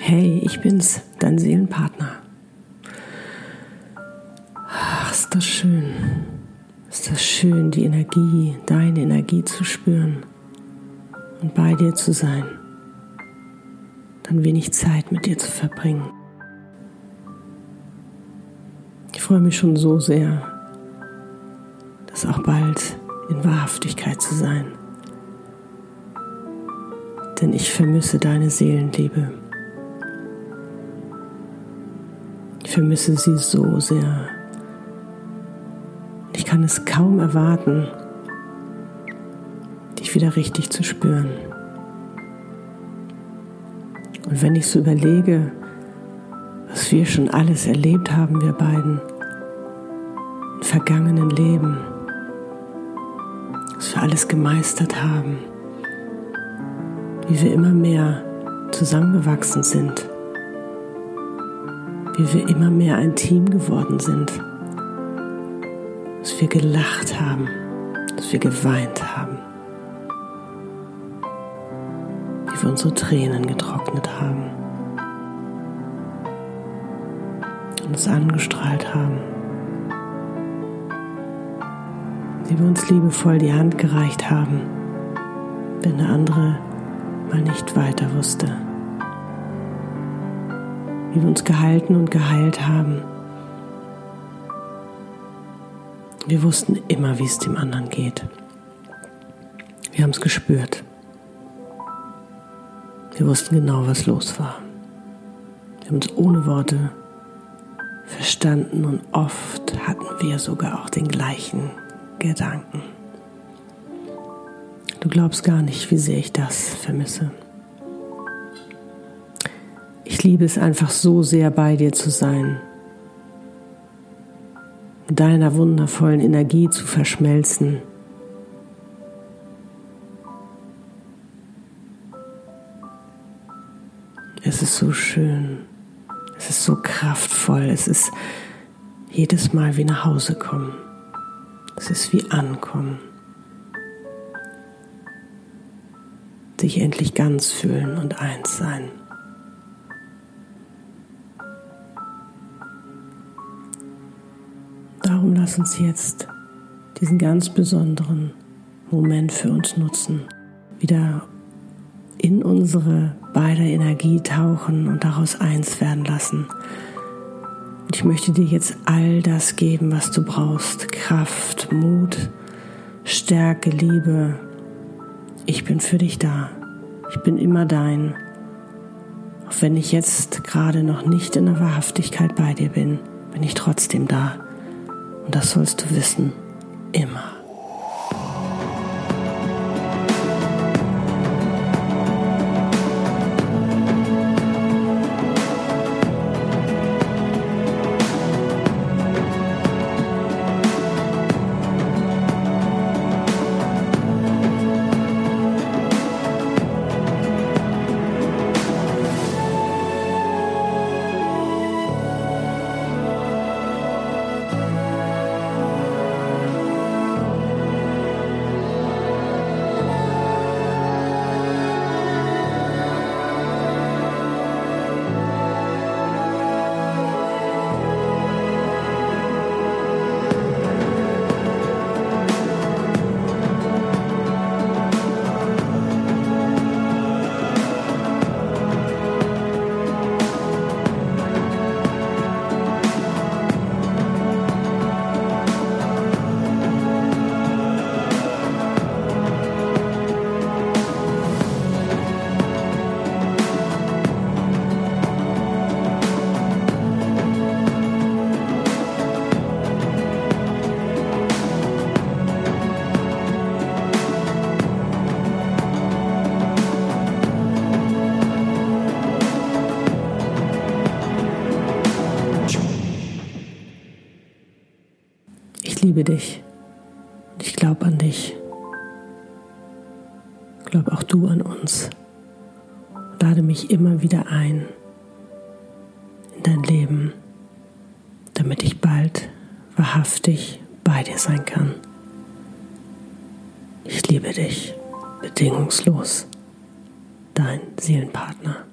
Hey, ich bin's, dein Seelenpartner. Ach, ist das schön. Ist das schön, die Energie, deine Energie zu spüren und bei dir zu sein. Dann wenig Zeit mit dir zu verbringen. Ich freue mich schon so sehr, das auch bald in Wahrhaftigkeit zu sein. Denn ich vermisse deine Seelenliebe. Vermisse sie so sehr. Ich kann es kaum erwarten, dich wieder richtig zu spüren. Und wenn ich so überlege, was wir schon alles erlebt haben, wir beiden, im vergangenen Leben, was wir alles gemeistert haben, wie wir immer mehr zusammengewachsen sind, wie wir immer mehr ein Team geworden sind, dass wir gelacht haben, dass wir geweint haben, wie wir unsere Tränen getrocknet haben. Uns angestrahlt haben, wie wir uns liebevoll die Hand gereicht haben, wenn der andere mal nicht weiter wusste. Wie wir uns gehalten und geheilt haben. Wir wussten immer, wie es dem anderen geht. Wir haben es gespürt. Wir wussten genau, was los war. Wir haben uns ohne Worte verstanden und oft hatten wir sogar auch den gleichen Gedanken. Du glaubst gar nicht, wie sehr ich das vermisse. Liebe es einfach so sehr bei dir zu sein, deiner wundervollen Energie zu verschmelzen. Es ist so schön, es ist so kraftvoll, es ist jedes Mal wie nach Hause kommen, es ist wie ankommen. sich endlich ganz fühlen und eins sein. Lass uns jetzt diesen ganz besonderen Moment für uns nutzen, wieder in unsere beide Energie tauchen und daraus eins werden lassen. Und ich möchte dir jetzt all das geben, was du brauchst. Kraft, Mut, Stärke, Liebe, ich bin für dich da. Ich bin immer dein. Auch wenn ich jetzt gerade noch nicht in der Wahrhaftigkeit bei dir bin, bin ich trotzdem da. Und das sollst du wissen. Immer. Liebe dich und ich glaube an dich. Glaub auch du an uns. Lade mich immer wieder ein in dein Leben, damit ich bald wahrhaftig bei dir sein kann. Ich liebe dich bedingungslos. Dein Seelenpartner.